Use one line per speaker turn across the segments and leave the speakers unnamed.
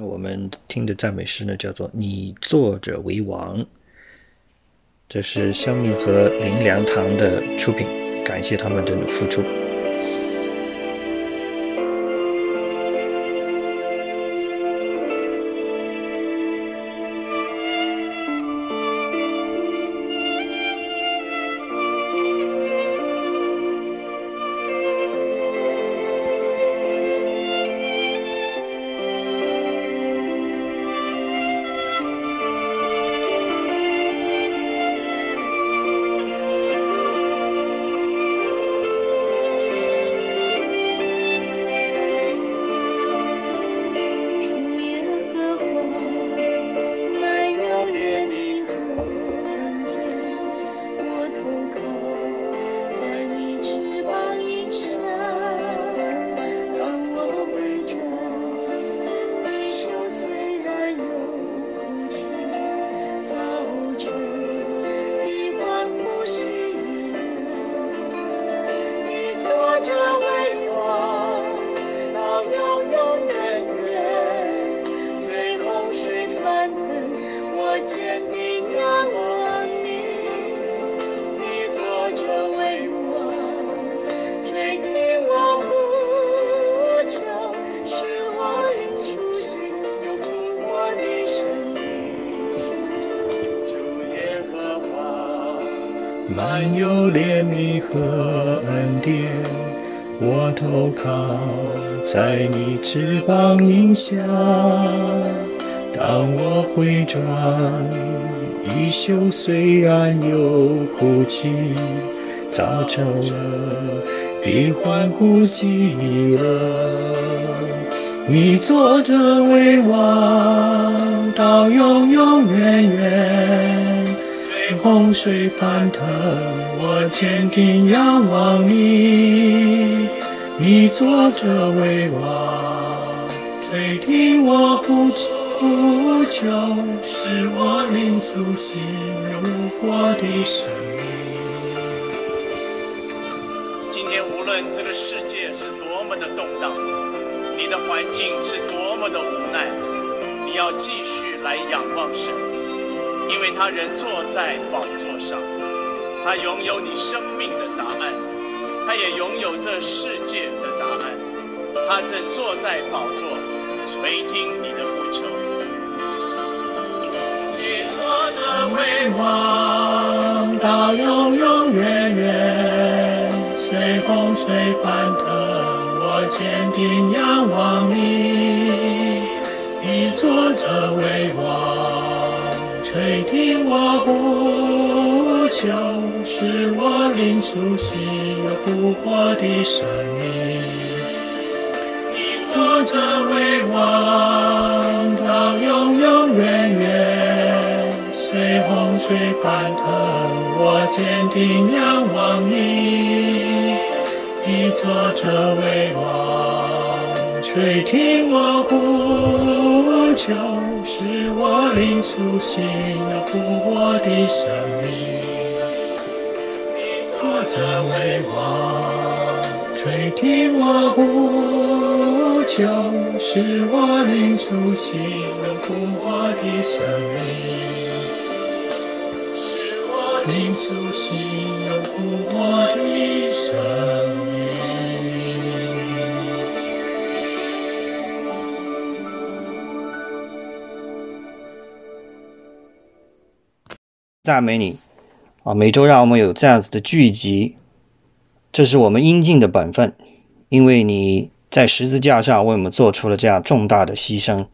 我们听的赞美诗呢，叫做“你坐着为王”，这是香蜜和林良堂的出品，感谢他们的付出。
早成了必欢呼喜乐。你坐着为王，到永永远远。随洪水翻腾，我坚定仰望你。你坐着为王，垂听我呼呼求，使我灵苏醒，如火的
神世界是多么的动荡，你的环境是多么的无奈，你要继续来仰望神，因为他人坐在宝座上，他拥有你生命的答案，他也拥有这世界的答案，他正坐在宝座，垂听你的呼求。
你坐着为王，到永永远，洪水翻腾，我坚定仰望你。你坐着为王，垂听我呼求，使我灵苏醒，有复活的生命。你坐着为王，到永永远远，随洪水翻腾，我坚定仰望你。你坐着为王，垂听我呼求，使我灵苏醒，有复活的生命。你坐着为王，垂听我呼求，使我灵苏醒，有复活的生命。使我灵苏醒，复活的生命。
赞美你啊！每周让我们有这样子的聚集，这是我们应尽的本分，因为你在十字架上为我们做出了这样重大的牺牲，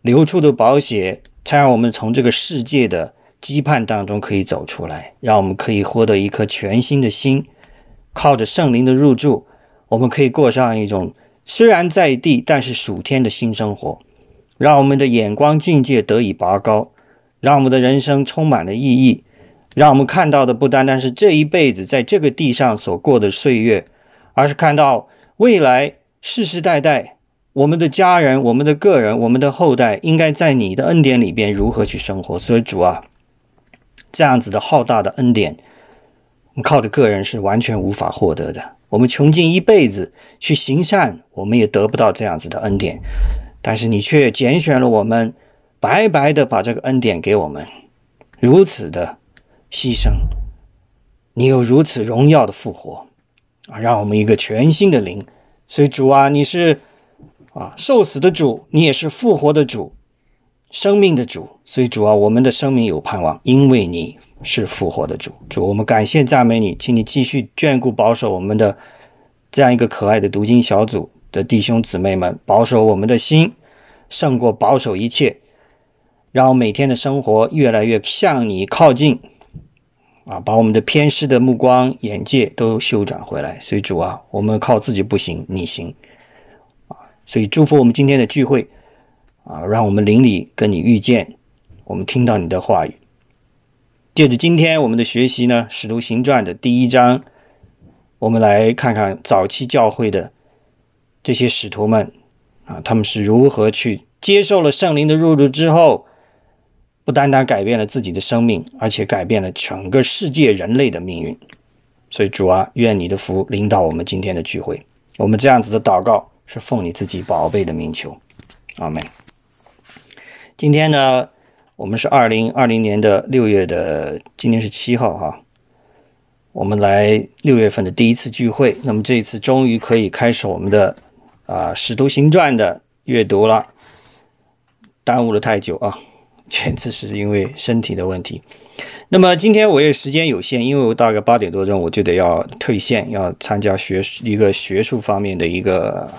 流出的宝血才让我们从这个世界的羁绊当中可以走出来，让我们可以获得一颗全新的心，靠着圣灵的入住，我们可以过上一种虽然在地但是属天的新生活，让我们的眼光境界得以拔高。让我们的人生充满了意义，让我们看到的不单单是这一辈子在这个地上所过的岁月，而是看到未来世世代代我们的家人、我们的个人、我们的后代应该在你的恩典里边如何去生活。所以主啊，这样子的浩大的恩典，靠着个人是完全无法获得的。我们穷尽一辈子去行善，我们也得不到这样子的恩典。
但是你却拣选了我们，白白的把这个恩典给我们，如此的牺牲，你有如此荣耀的复活啊，让我们一个全新的灵。所以主啊，你是啊受死的主，你也是复活的主，生命的主。所以主啊，我们的生命有盼望，因为你是复活的主。主，我们感谢赞美你，请你继续眷顾保守我们的这样一个可爱的读经小组。的弟兄姊妹们，保守我们的心，胜过保守一切，让每天的生活越来越向你靠近，啊，把我们的偏失的目光、眼界都修转回来。所以主啊，我们靠自己不行，你行，啊，所以祝福我们今天的聚会，啊，让我们邻里跟你遇见，我们听到你的话语。借着今天我们的学习呢，《使徒行传》的第一章，我们来看看早期教会的。这些使徒们啊，他们是如何去接受了圣灵的入住之后，不单单改变了自己的生命，而且改变了整个世界人类的命运。所以主啊，愿你的福领导我们今天的聚会。我们这样子的祷告是奉你自己宝贝的名求，阿门。今天呢，我们是二零二零年的六月的，今天是七号哈。我们来六月份的第一次聚会，那么这一次终于可以开始我们的。啊，《使徒行传》的阅读了，耽误了太久啊！这次是因为身体的问题。那么今天我也时间有限，因为我大概八点多钟我就得要退线，要参加学一个学术方面的一个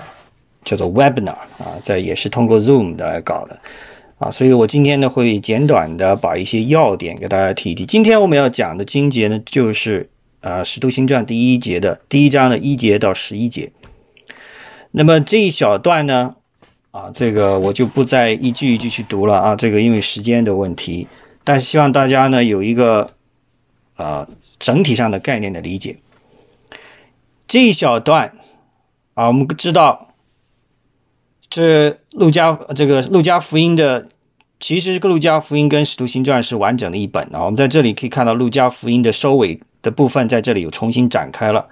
叫做 webinar 啊，在也是通过 Zoom 的来搞的啊，所以我今天呢会简短的把一些要点给大家提一提。今天我们要讲的经节呢，就是呃《使徒行传》第一节的第一章的一节到十一节。那么这一小段呢，啊，这个我就不再一句一句去读了啊，这个因为时间的问题，但是希望大家呢有一个啊整体上的概念的理解。这一小段啊，我们知道，这路加这个路加福音的，其实这个路加福音跟使徒行传是完整的一本啊。我们在这里可以看到路加福音的收尾的部分，在这里有重新展开了。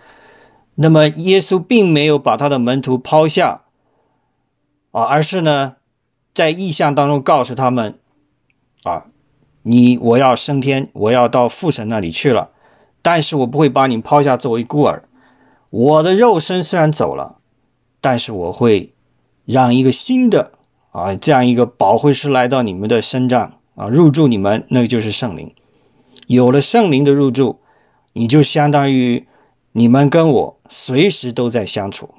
那么，耶稣并没有把他的门徒抛下，啊，而是呢，在意象当中告诉他们，啊，你我要升天，我要到父神那里去了，但是我不会把你抛下作为孤儿。我的肉身虽然走了，但是我会让一个新的啊，这样一个保惠师来到你们的身上啊，入住你们，那就是圣灵。有了圣灵的入住，你就相当于。你们跟我随时都在相处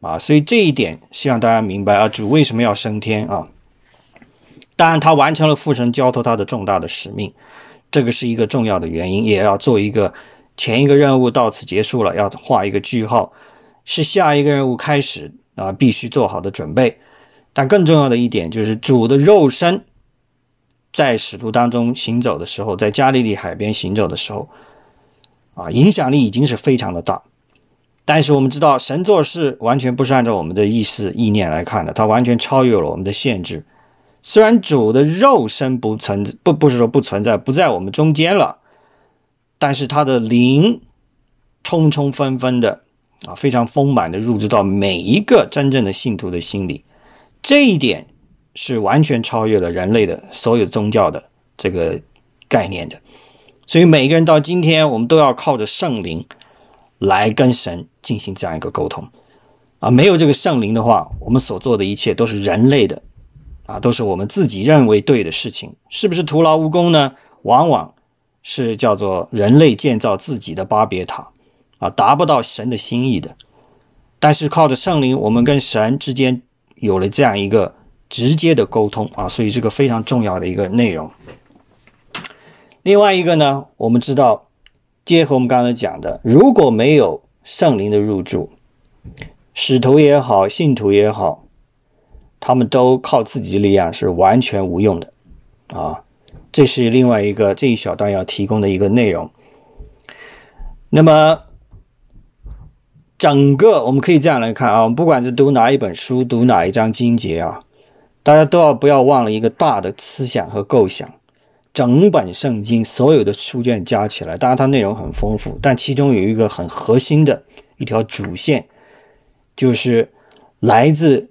啊，所以这一点希望大家明白啊。主为什么要升天啊？当然，他完成了父神交托他的重大的使命，这个是一个重要的原因，也要做一个前一个任务到此结束了，要画一个句号，是下一个任务开始啊，必须做好的准备。但更重要的一点就是，主的肉身在使徒当中行走的时候，在加利利海边行走的时候。啊，影响力已经是非常的大，但是我们知道神做事完全不是按照我们的意思意念来看的，它完全超越了我们的限制。虽然主的肉身不存不不是说不存在，不在我们中间了，但是他的灵充充分分的啊，非常丰满的入住到每一个真正的信徒的心里，这一点是完全超越了人类的所有宗教的这个概念的。所以每个人到今天，我们都要靠着圣灵来跟神进行这样一个沟通啊！没有这个圣灵的话，我们所做的一切都是人类的啊，都是我们自己认为对的事情，是不是徒劳无功呢？往往是叫做人类建造自己的巴别塔啊，达不到神的心意的。但是靠着圣灵，我们跟神之间有了这样一个直接的沟通啊，所以这个非常重要的一个内容。另外一个呢，我们知道，结合我们刚才讲的，如果没有圣灵的入住，使徒也好，信徒也好，他们都靠自己的力量是完全无用的啊。这是另外一个这一小段要提供的一个内容。那么，整个我们可以这样来看啊，我们不管是读哪一本书，读哪一章经节啊，大家都要不要忘了一个大的思想和构想。整本圣经所有的书卷加起来，当然它内容很丰富，但其中有一个很核心的一条主线，就是来自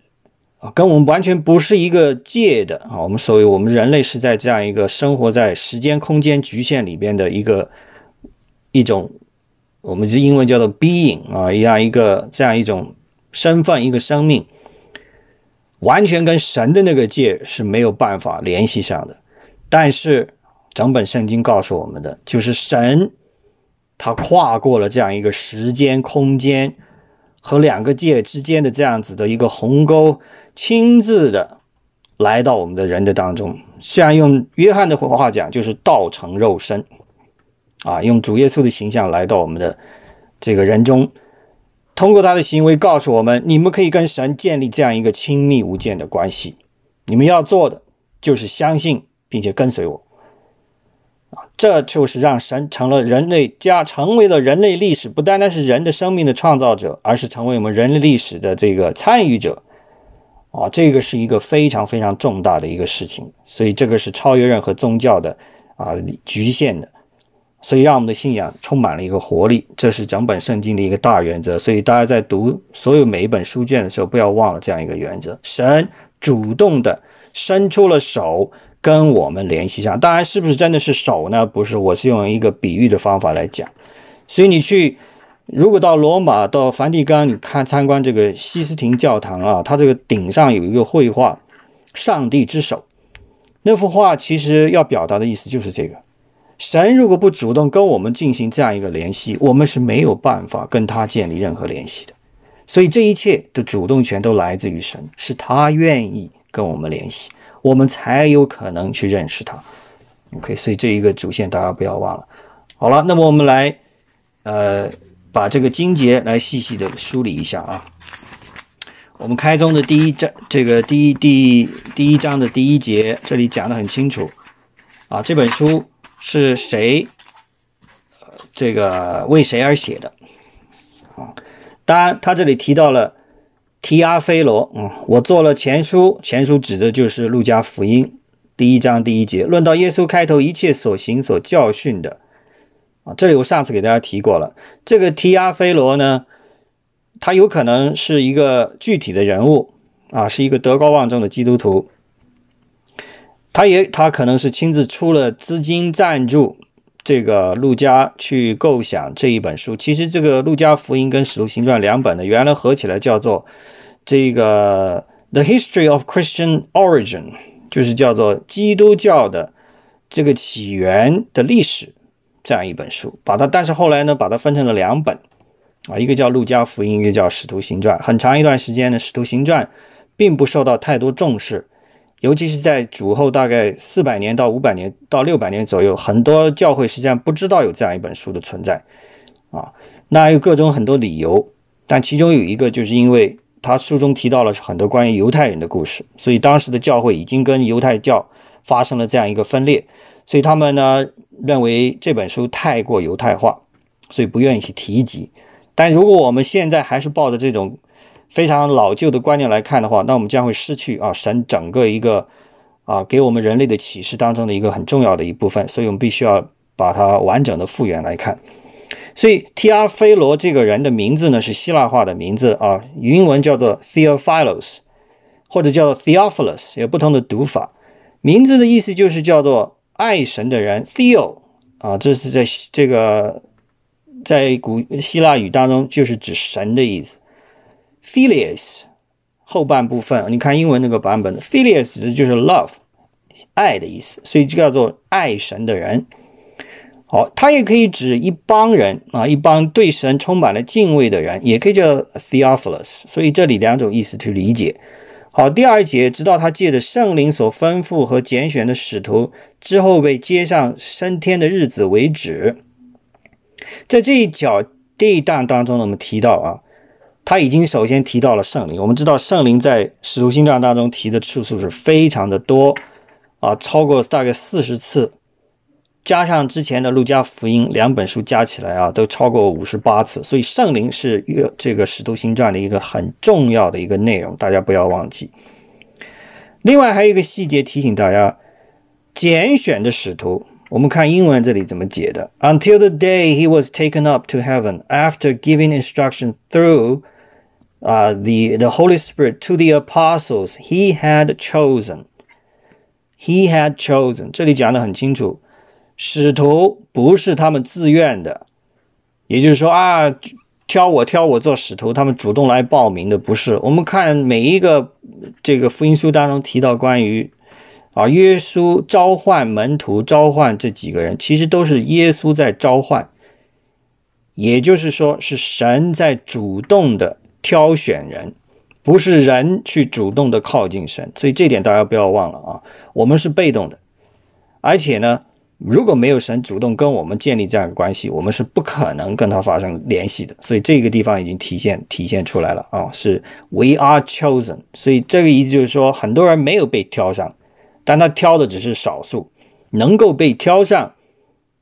啊，跟我们完全不是一个界的啊。我们所谓我们人类是在这样一个生活在时间空间局限里边的一个一种，我们是英文叫做 being 啊，一样一个这样一种身份，一个生命，完全跟神的那个界是没有办法联系上的。但是整本圣经告诉我们的，就是神他跨过了这样一个时间空间和两个界之间的这样子的一个鸿沟。亲自的来到我们的人的当中，像用约翰的话讲，就是道成肉身啊，用主耶稣的形象来到我们的这个人中，通过他的行为告诉我们，你们可以跟神建立这样一个亲密无间的关系。你们要做的就是相信并且跟随我啊，这就是让神成了人类家，成为了人类历史不单单是人的生命的创造者，而是成为我们人类历史的这个参与者。啊，这个是一个非常非常重大的一个事情，所以这个是超越任何宗教的啊局限的，所以让我们的信仰充满了一个活力，这是整本圣经的一个大原则。所以大家在读所有每一本书卷的时候，不要忘了这样一个原则：神主动的伸出了手跟我们联系上。当然，是不是真的是手呢？不是，我是用一个比喻的方法来讲。所以你去。如果到罗马、到梵蒂冈，你看参观这个西斯廷教堂啊，它这个顶上有一个绘画“上帝之手”，那幅画其实要表达的意思就是这个：神如果不主动跟我们进行这样一个联系，我们是没有办法跟他建立任何联系的。所以这一切的主动权都来自于神，是他愿意跟我们联系，我们才有可能去认识他。OK，所以这一个主线大家不要忘了。好了，那么我们来，呃。把这个经节来细细的梳理一下啊。我们开宗的第一章，这个第一第第一章的第一节，这里讲的很清楚啊。这本书是谁？这个为谁而写的？啊，当然他这里提到了提阿非罗，嗯，我做了前书，前书指的就是路加福音第一章第一节，论到耶稣开头一切所行所教训的。啊，这里我上次给大家提过了。这个提阿菲罗呢，他有可能是一个具体的人物啊，是一个德高望重的基督徒。他也他可能是亲自出了资金赞助这个陆家去构想这一本书。其实这个《路加福音》跟《使徒行传》两本呢，原来合起来叫做这个《The History of Christian Origin》，就是叫做基督教的这个起源的历史。这样一本书，把它，但是后来呢，把它分成了两本，啊，一个叫《路加福音》，一个叫《使徒行传》。很长一段时间呢，《使徒行传》并不受到太多重视，尤其是在主后大概四百年到五百年到六百年左右，很多教会实际上不知道有这样一本书的存在，啊，那有各种很多理由，但其中有一个就是因为他书中提到了很多关于犹太人的故事，所以当时的教会已经跟犹太教发生了这样一个分裂。所以他们呢认为这本书太过犹太化，所以不愿意去提及。但如果我们现在还是抱着这种非常老旧的观念来看的话，那我们将会失去啊神整个一个啊给我们人类的启示当中的一个很重要的一部分。所以我们必须要把它完整的复原来看。所以 T R 菲罗这个人的名字呢是希腊化的名字啊，英文叫做 Theophilos，或者叫做 Theophilus，有不同的读法。名字的意思就是叫做。爱神的人，Theo 啊，这是在这个在古希腊语当中就是指神的意思。Philius 后半部分，你看英文那个版本，Philius 就是 love 爱的意思，所以就叫做爱神的人。好，它也可以指一帮人啊，一帮对神充满了敬畏的人，也可以叫 Theophilus。所以这里两种意思去理解。好，第二节，直到他借着圣灵所吩咐和拣选的使徒之后被接上升天的日子为止。在这一角这一段当中呢，我们提到啊，他已经首先提到了圣灵。我们知道圣灵在使徒行传当中提的次数是非常的多啊，超过大概四十次。加上之前的路加福音两本书加起来啊，都超过五十八次，所以圣灵是约这个使徒行传的一个很重要的一个内容，大家不要忘记。另外还有一个细节提醒大家，拣选的使徒，我们看英文这里怎么解的：Until the day he was taken up to heaven, after giving instruction through 啊、the the Holy Spirit to the apostles he had chosen, he had chosen，这里讲的很清楚，使徒不是他们自愿的，也就是说啊，挑我挑我做使徒，他们主动来报名的不是。我们看每一个这个福音书当中提到关于啊耶稣召唤门徒、召唤这几个人，其实都是耶稣在召唤，也就是说是神在主动的挑选人，不是人去主动的靠近神。所以这点大家不要忘了啊，我们是被动的，而且呢。如果没有神主动跟我们建立这样的关系，我们是不可能跟他发生联系的。所以这个地方已经体现体现出来了啊，是 We are chosen。所以这个意思就是说，很多人没有被挑上，但他挑的只是少数，能够被挑上，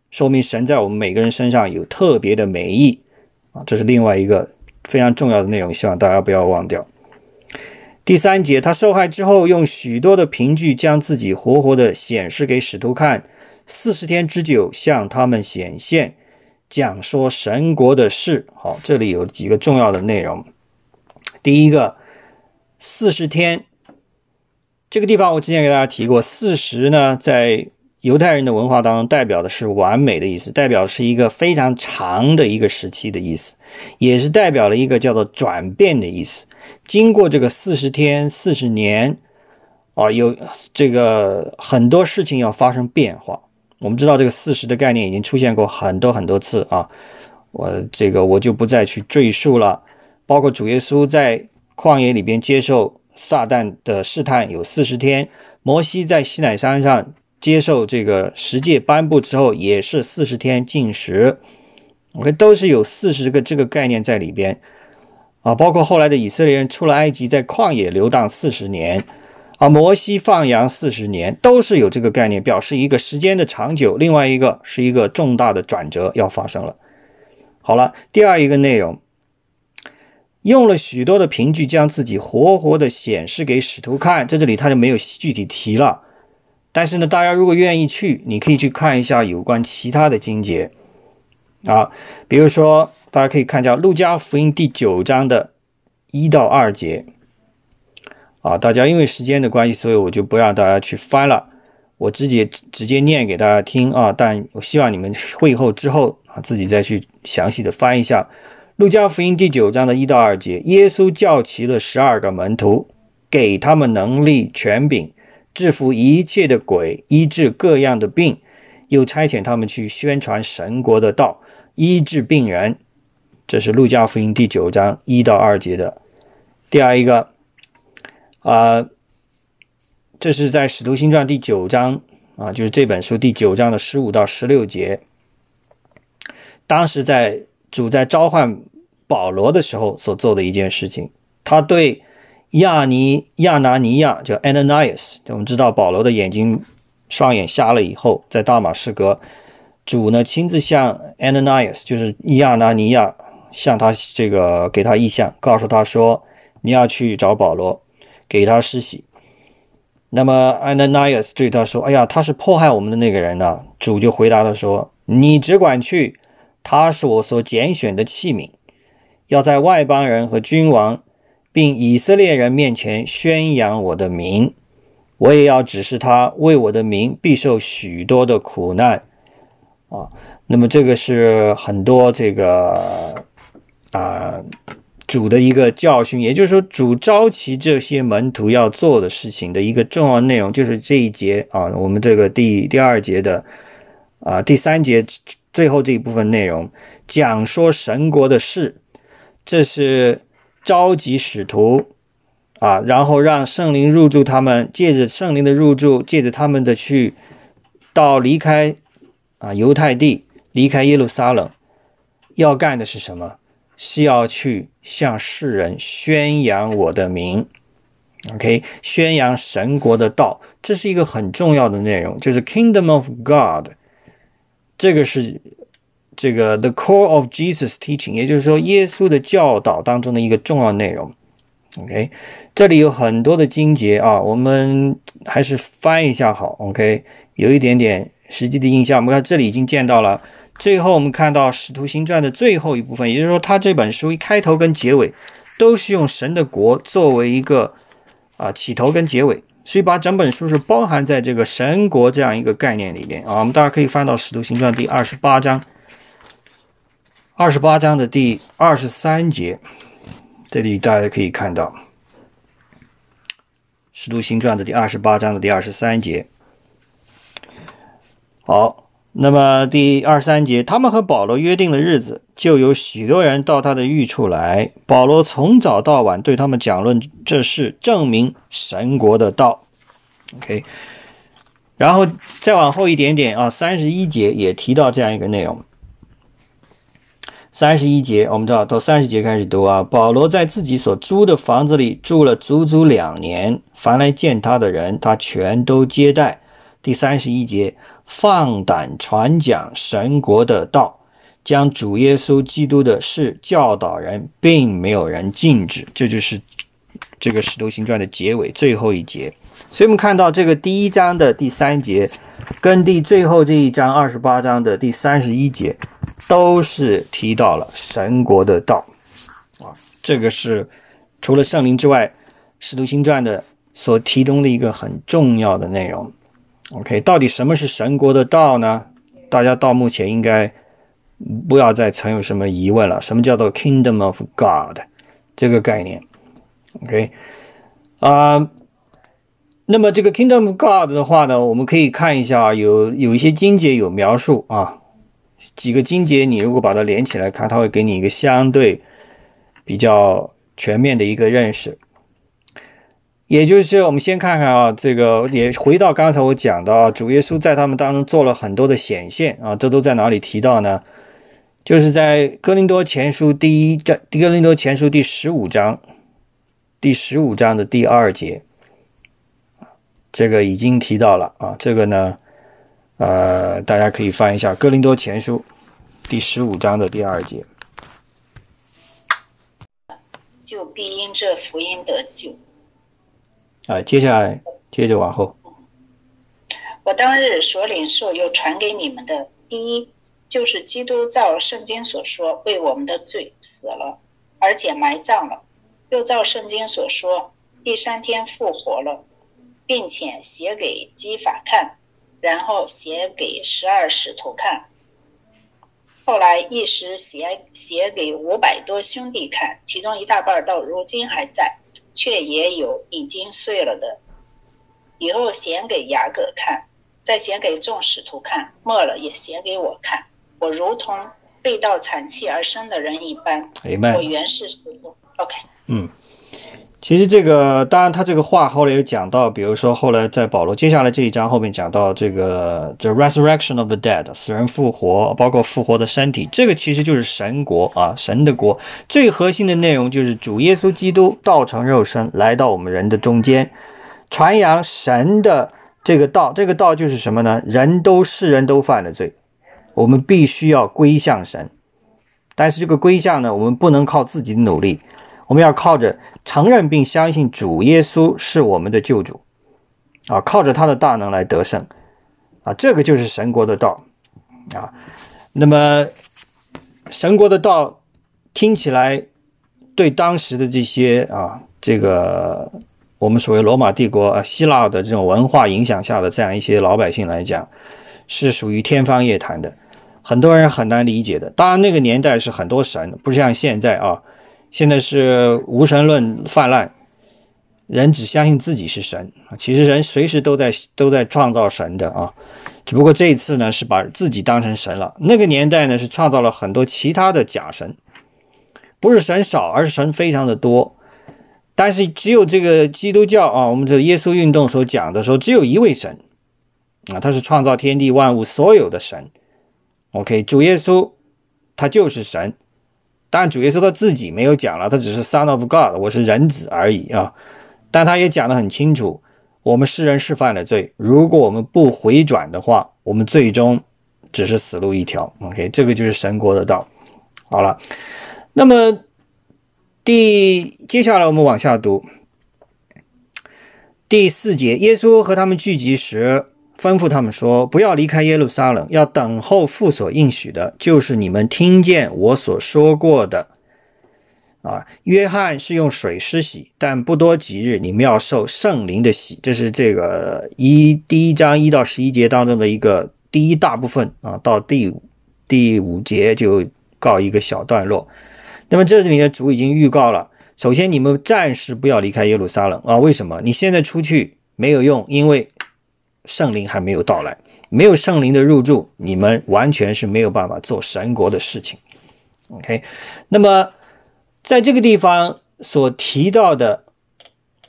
说明神在我们每个人身上有特别的美意啊，这是另外一个非常重要的内容，希望大家不要忘掉。第三节，他受害之后，用许多的凭据将自己活活的显示给使徒看。四十天之久，向他们显现，讲说神国的事。好，这里有几个重要的内容。第一个，四十天，这个地方我之前给大家提过，四十呢，在犹太人的文化当中，代表的是完美的意思，代表是一个非常长的一个时期的意思，也是代表了一个叫做转变的意思。经过这个四十天、四十年，啊，有这个很多事情要发生变化。我们知道这个四十的概念已经出现过很多很多次啊，我这个我就不再去赘述了。包括主耶稣在旷野里边接受撒旦的试探有四十天，摩西在西乃山上接受这个十诫颁布之后也是四十天禁食，OK 都是有四十个这个概念在里边啊。包括后来的以色列人出了埃及，在旷野流荡四十年。啊，摩西放羊四十年都是有这个概念，表示一个时间的长久。另外一个是一个重大的转折要发生了。好了，第二一个内容，用了许多的凭据将自己活活的显示给使徒看，在这里他就没有具体提了。但是呢，大家如果愿意去，你可以去看一下有关其他的经节啊，比如说大家可以看一下《路加福音》第九章的一到二节。啊，大家因为时间的关系，所以我就不让大家去翻了，我直接直接念给大家听啊。但我希望你们会后之后啊，自己再去详细的翻一下《路加福音》第九章的一到二节。耶稣叫齐了十二个门徒，给他们能力、权柄，制服一切的鬼，医治各样的病，又差遣他们去宣传神国的道，医治病人。这是《路加福音》第九章一到二节的。第二一个。啊，这是在《使徒行传》第九章啊，就是这本书第九章的十五到十六节。当时在主在召唤保罗的时候所做的一件事情，他对亚尼亚拿尼亚叫 Ananias，我们知道保罗的眼睛双眼瞎了以后，在大马士革，主呢亲自向 Ananias，就是亚拿尼亚，向他这个给他意向，告诉他说你要去找保罗。给他施洗，那么 Ananias 对他说：“哎呀，他是迫害我们的那个人呢。”主就回答他说：“你只管去，他是我所拣选的器皿，要在外邦人和君王，并以色列人面前宣扬我的名。我也要指示他为我的名必受许多的苦难。”啊，那么这个是很多这个啊。主的一个教训，也就是说，主召集这些门徒要做的事情的一个重要内容，就是这一节啊，我们这个第第二节的啊第三节最后这一部分内容，讲说神国的事，这是召集使徒啊，然后让圣灵入住他们，借着圣灵的入住，借着他们的去到离开啊犹太地，离开耶路撒冷，要干的是什么？是要去向世人宣扬我的名，OK，宣扬神国的道，这是一个很重要的内容，就是 Kingdom of God，这个是这个 The core of Jesus teaching，也就是说耶稣的教导当中的一个重要内容，OK，这里有很多的经节啊，我们还是翻一下好，OK，有一点点实际的印象，我们看这里已经见到了。最后，我们看到《使徒行传》的最后一部分，也就是说，他这本书一开头跟结尾都是用神的国作为一个啊起头跟结尾，所以把整本书是包含在这个神国这样一个概念里面啊。我们大家可以翻到《使徒行传》第二十八章，二十八章的第二十三节，这里大家可以看到。《使徒行传》的第二十八章的第二十三节。好，那么第二十三节，他们和保罗约定了日子，就有许多人到他的寓处来。保罗从早到晚对他们讲论这事，证明神国的道。OK，然后再往后一点点啊，三十一节也提到这样一个内容。三十一节，我们知道到三十节开始读啊。保罗在自己所租的房子里住了足足两年，凡来见他的人，他全都接待。第三十一节，放胆传讲神国的道，将主耶稣基督的事教导人，并没有人禁止。这就是这个使徒行传的结尾最后一节。所以我们看到这个第一章的第三节，跟第最后这一章二十八章的第三十一节。都是提到了神国的道啊，这个是除了圣灵之外，《使徒行传》的所提供的一个很重要的内容。OK，到底什么是神国的道呢？大家到目前应该不要再存有什么疑问了。什么叫做 Kingdom of God 这个概念？OK，啊，那么这个 Kingdom God 的话呢，我们可以看一下，有有一些经节有描述啊。几个经节，你如果把它连起来看，它会给你一个相对比较全面的一个认识。也就是我们先看看啊，这个也回到刚才我讲的啊，主耶稣在他们当中做了很多的显现啊，这都在哪里提到呢？就是在哥林多前书第一章，哥林多前书第十五章，第十五章的第二节，这个已经提到了啊，这个呢。呃，大家可以翻一下《哥林多前书》第十五章的第二节，
就必因这福音得救。
啊，接下来接着往后。
我当日所领受又传给你们的，第一就是基督照圣经所说为我们的罪死了，而且埋葬了，又照圣经所说第三天复活了，并且写给基法看。然后写给十二使徒看，后来一时写写给五百多兄弟看，其中一大半到如今还在，却也有已经碎了的。以后写给雅各看，再写给众使徒看，末了也写给我看。我如同被盗产气而生的人一般。我原是使徒。OK。
嗯。其实这个，当然他这个话后来有讲到，比如说后来在保罗接下来这一章后面讲到这个 the resurrection of the dead，死人复活，包括复活的身体，这个其实就是神国啊，神的国最核心的内容就是主耶稣基督道成肉身来到我们人的中间，传扬神的这个道，这个道就是什么呢？人都世人都犯了罪，我们必须要归向神，但是这个归向呢，我们不能靠自己的努力。我们要靠着承认并相信主耶稣是我们的救主，啊，靠着他的大能来得胜，啊，这个就是神国的道，啊，那么神国的道听起来对当时的这些啊，这个我们所谓罗马帝国啊、希腊的这种文化影响下的这样一些老百姓来讲，是属于天方夜谭的，很多人很难理解的。当然，那个年代是很多神，不像现在啊。现在是无神论泛滥，人只相信自己是神。其实人随时都在都在创造神的啊，只不过这一次呢是把自己当成神了。那个年代呢是创造了很多其他的假神，不是神少，而是神非常的多。但是只有这个基督教啊，我们这耶稣运动所讲的说，只有一位神啊，他是创造天地万物所有的神。OK，主耶稣他就是神。但，主耶稣他自己没有讲了，他只是 Son of God，我是人子而已啊。但他也讲得很清楚，我们世人是犯了罪，如果我们不回转的话，我们最终只是死路一条。OK，这个就是神国的道。好了，那么第接下来我们往下读第四节，耶稣和他们聚集时。吩咐他们说：“不要离开耶路撒冷，要等候父所应许的，就是你们听见我所说过的啊，约翰是用水施洗，但不多几日，你们要受圣灵的洗。这是这个一第一章一到十一节当中的一个第一大部分啊，到第五第五节就告一个小段落。那么这里的主已经预告了，首先你们暂时不要离开耶路撒冷啊，为什么？你现在出去没有用，因为圣灵还没有到来，没有圣灵的入住，你们完全是没有办法做神国的事情。OK，那么。在这个地方所提到的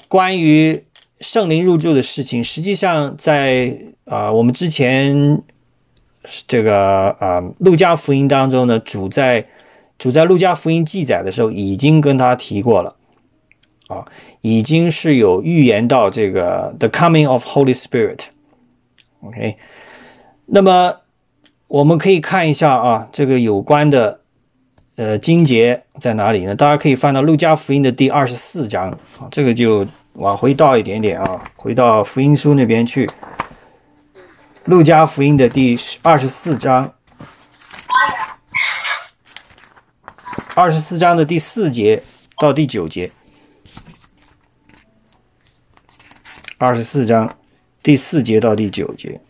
关于圣灵入住的事情，实际上在啊我们之前这个啊路加福音当中呢，主在主在路加福音记载的时候已经跟他提过了啊，已经是有预言到这个 the coming of Holy Spirit。OK，那么我们可以看一下啊，这个有关的。呃，经节在哪里呢？大家可以翻到《路加福音》的第二十四章。啊，这个就往回倒一点点啊，回到福音书那边去，《路加福音》的第二十四章，二十四章的第四节到第九节，二十四章。第四节到第九节。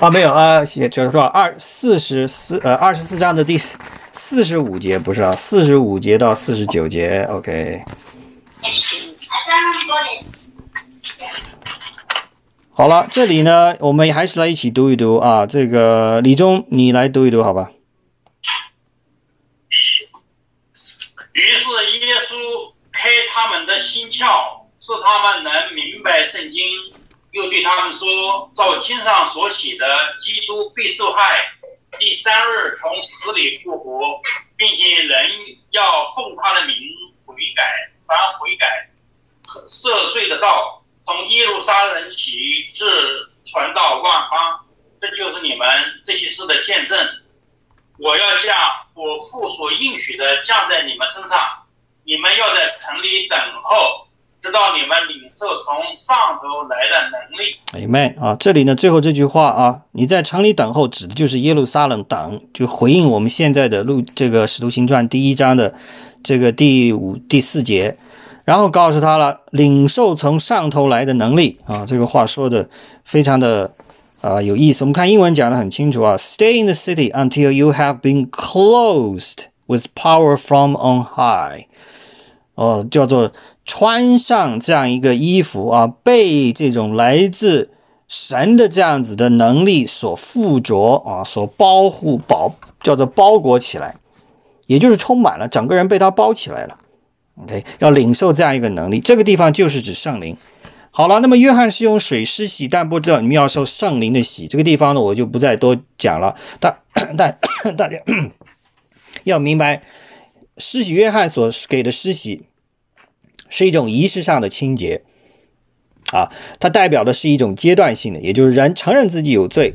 啊，没有啊，写就是说二四十四呃二十四章的第四十五节不是啊，四十五节到四十九节，OK。好了，这里呢，我们还是来一起读一读啊，这个李忠，你来读一读好吧？
于是耶稣开他们的心窍，使他们能明白圣经。又对他们说：“照经上所写的，基督必受害，第三日从死里复活，并且人要奉他的名悔改，凡悔改、赦罪的道，从耶路撒冷起，至传到万方。这就是你们这些事的见证。我要将我父所应许的降在你们身上，你们要在城里等候。”知道你们领受从上头来的能力。
Amen 啊，这里呢，最后这句话啊，你在城里等候，指的就是耶路撒冷等，就回应我们现在的路这个使徒行传第一章的这个第五第四节，然后告诉他了领受从上头来的能力啊，这个话说的非常的啊有意思。我们看英文讲的很清楚啊，Stay in the city until you have been closed with power from on high。哦，叫做穿上这样一个衣服啊，被这种来自神的这样子的能力所附着啊，所保护保，叫做包裹起来，也就是充满了，整个人被他包起来了。OK，要领受这样一个能力，这个地方就是指圣灵。好了，那么约翰是用水施洗，但不知道你们要受圣灵的洗，这个地方呢，我就不再多讲了。但 但 大家 要明白。施洗约翰所给的施洗是一种仪式上的清洁啊，它代表的是一种阶段性的，也就是人承认自己有罪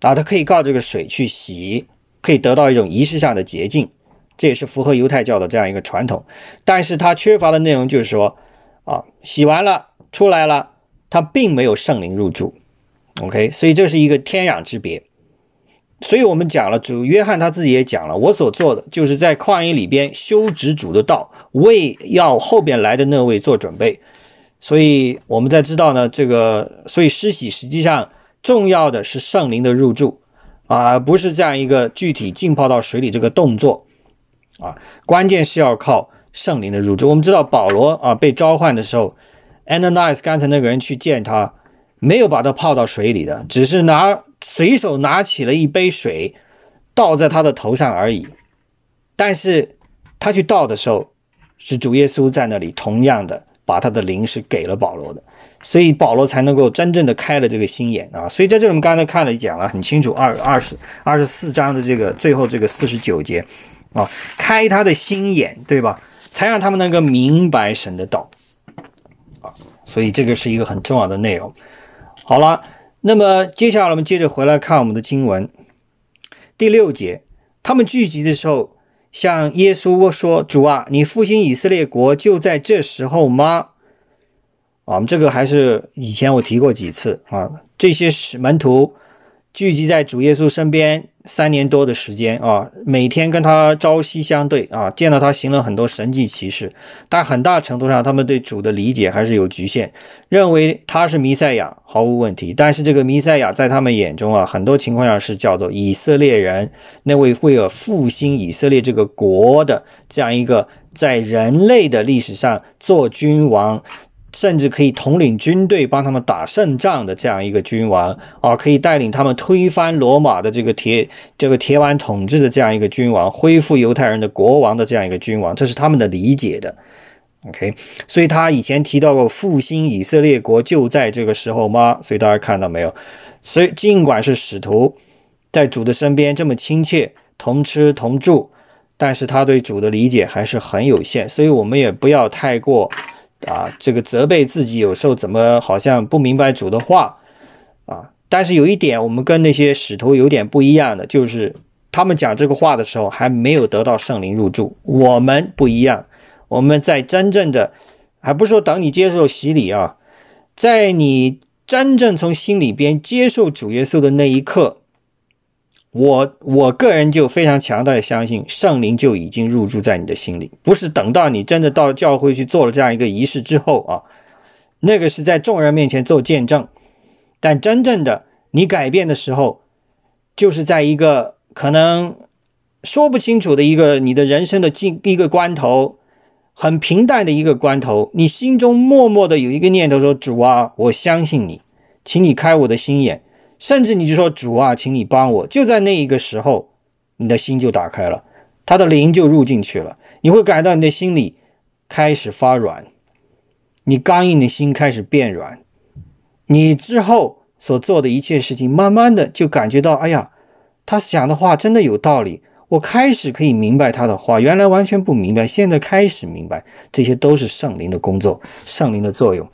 啊，他可以靠这个水去洗，可以得到一种仪式上的洁净，这也是符合犹太教的这样一个传统。但是它缺乏的内容就是说啊，洗完了出来了，它并没有圣灵入住，OK，所以这是一个天壤之别。所以我们讲了，主约翰他自己也讲了，我所做的就是在旷野里边修直主的道，为要后边来的那位做准备。所以我们在知道呢，这个所以施洗实际上重要的是圣灵的入住啊，不是这样一个具体浸泡到水里这个动作啊，关键是要靠圣灵的入住。我们知道保罗啊被召唤的时候，Ananias 刚才那个人去见他。没有把他泡到水里的，只是拿随手拿起了一杯水，倒在他的头上而已。但是他去倒的时候，是主耶稣在那里，同样的把他的灵是给了保罗的，所以保罗才能够真正的开了这个心眼啊。所以在这里我们刚才看了讲了很清楚，二二十二十四章的这个最后这个四十九节啊，开他的心眼，对吧？才让他们能够明白神的道啊。所以这个是一个很重要的内容。好了，那么接下来我们接着回来看我们的经文第六节。他们聚集的时候，向耶稣说：“主啊，你复兴以色列国就在这时候吗？”啊，这个还是以前我提过几次啊，这些使门徒聚集在主耶稣身边三年多的时间啊，每天跟他朝夕相对啊，见到他行了很多神迹奇事，但很大程度上他们对主的理解还是有局限，认为他是弥赛亚毫无问题，但是这个弥赛亚在他们眼中啊，很多情况下是叫做以色列人那位为了复兴以色列这个国的这样一个在人类的历史上做君王。甚至可以统领军队，帮他们打胜仗的这样一个君王啊，可以带领他们推翻罗马的这个铁这个铁腕统治的这样一个君王，恢复犹太人的国王的这样一个君王，这是他们的理解的。OK，所以他以前提到过复兴以色列国就在这个时候吗？所以大家看到没有？所以尽管是使徒在主的身边这么亲切，同吃同住，但是他对主的理解还是很有限，所以我们也不要太过。啊，这个责备自己有时候怎么好像不明白主的话啊？但是有一点，我们跟那些使徒有点不一样的，就是他们讲这个话的时候还没有得到圣灵入住。我们不一样，我们在真正的，还不是说等你接受洗礼啊，在你真正从心里边接受主耶稣的那一刻。我我个人就非常强大的相信，圣灵就已经入住在你的心里，不是等到你真的到教会去做了这样一个仪式之后啊，那个是在众人面前做见证，但真正的你改变的时候，就是在一个可能说不清楚的一个你的人生的进一个关头，很平淡的一个关头，你心中默默的有一个念头说：“主啊，我相信你，请你开我的心眼。”甚至你就说主啊，请你帮我。就在那一个时候，你的心就打开了，他的灵就入进去了。你会感到你的心里开始发软，你刚硬的心开始变软。你之后所做的一切事情，慢慢的就感觉到，哎呀，他讲的话真的有道理。我开始可以明白他的话，原来完全不明白，现在开始明白，这些都是圣灵的工作，圣灵的作用